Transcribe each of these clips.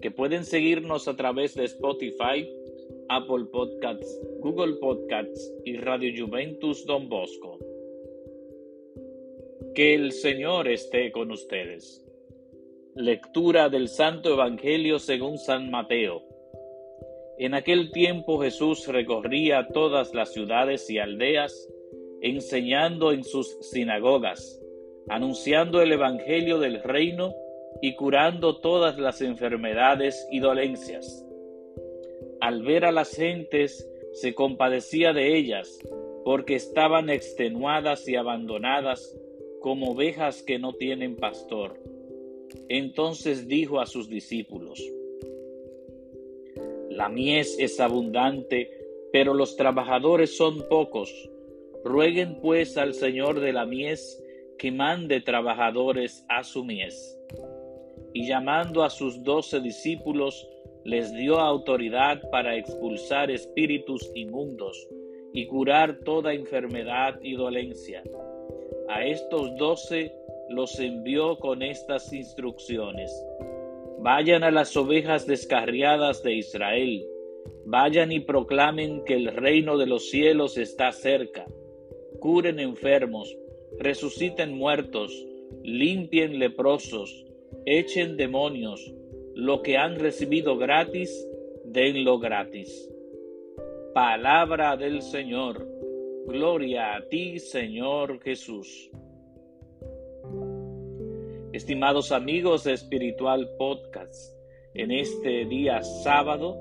que pueden seguirnos a través de Spotify, Apple Podcasts, Google Podcasts y Radio Juventus Don Bosco. Que el Señor esté con ustedes. Lectura del Santo Evangelio según San Mateo. En aquel tiempo Jesús recorría todas las ciudades y aldeas, enseñando en sus sinagogas, anunciando el Evangelio del reino y curando todas las enfermedades y dolencias. Al ver a las gentes, se compadecía de ellas, porque estaban extenuadas y abandonadas como ovejas que no tienen pastor. Entonces dijo a sus discípulos, La mies es abundante, pero los trabajadores son pocos. Rueguen pues al Señor de la mies que mande trabajadores a su mies y llamando a sus doce discípulos, les dio autoridad para expulsar espíritus inmundos y curar toda enfermedad y dolencia. A estos doce los envió con estas instrucciones. Vayan a las ovejas descarriadas de Israel, vayan y proclamen que el reino de los cielos está cerca, curen enfermos, resuciten muertos, limpien leprosos, echen demonios, lo que han recibido gratis, denlo gratis. Palabra del Señor. Gloria a ti, Señor Jesús. Estimados amigos de Espiritual Podcast, en este día sábado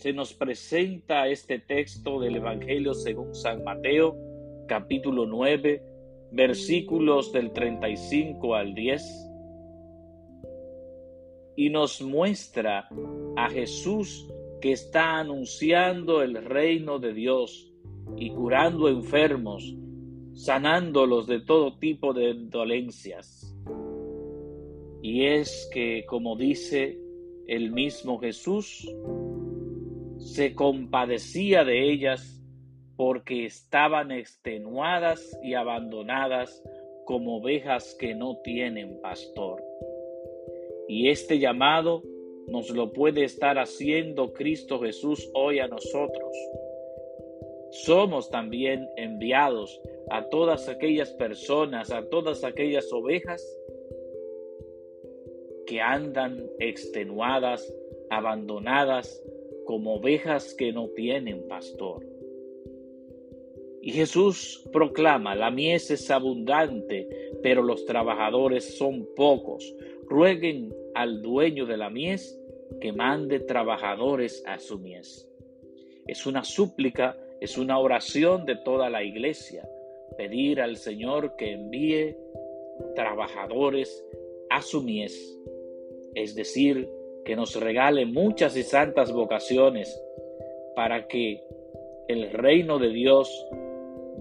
se nos presenta este texto del Evangelio según San Mateo, capítulo 9, versículos del 35 al 10, y nos muestra a Jesús que está anunciando el reino de Dios y curando enfermos, sanándolos de todo tipo de dolencias. Y es que, como dice el mismo Jesús, se compadecía de ellas porque estaban extenuadas y abandonadas como ovejas que no tienen pastor. Y este llamado nos lo puede estar haciendo Cristo Jesús hoy a nosotros. Somos también enviados a todas aquellas personas, a todas aquellas ovejas que andan extenuadas, abandonadas, como ovejas que no tienen pastor. Y Jesús proclama, la mies es abundante, pero los trabajadores son pocos. Rueguen al dueño de la mies que mande trabajadores a su mies. Es una súplica, es una oración de toda la iglesia, pedir al Señor que envíe trabajadores a su mies, es decir, que nos regale muchas y santas vocaciones para que el reino de Dios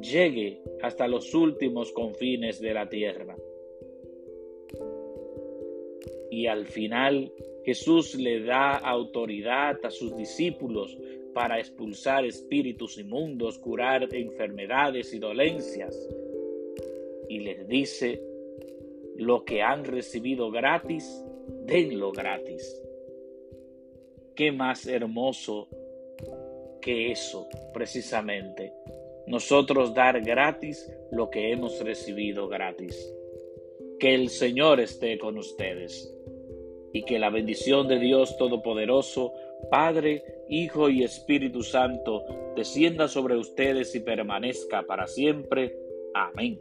llegue hasta los últimos confines de la tierra. Y al final Jesús le da autoridad a sus discípulos para expulsar espíritus inmundos, curar enfermedades y dolencias. Y les dice, lo que han recibido gratis, denlo gratis. Qué más hermoso que eso, precisamente nosotros dar gratis lo que hemos recibido gratis. Que el Señor esté con ustedes y que la bendición de Dios Todopoderoso, Padre, Hijo y Espíritu Santo, descienda sobre ustedes y permanezca para siempre. Amén.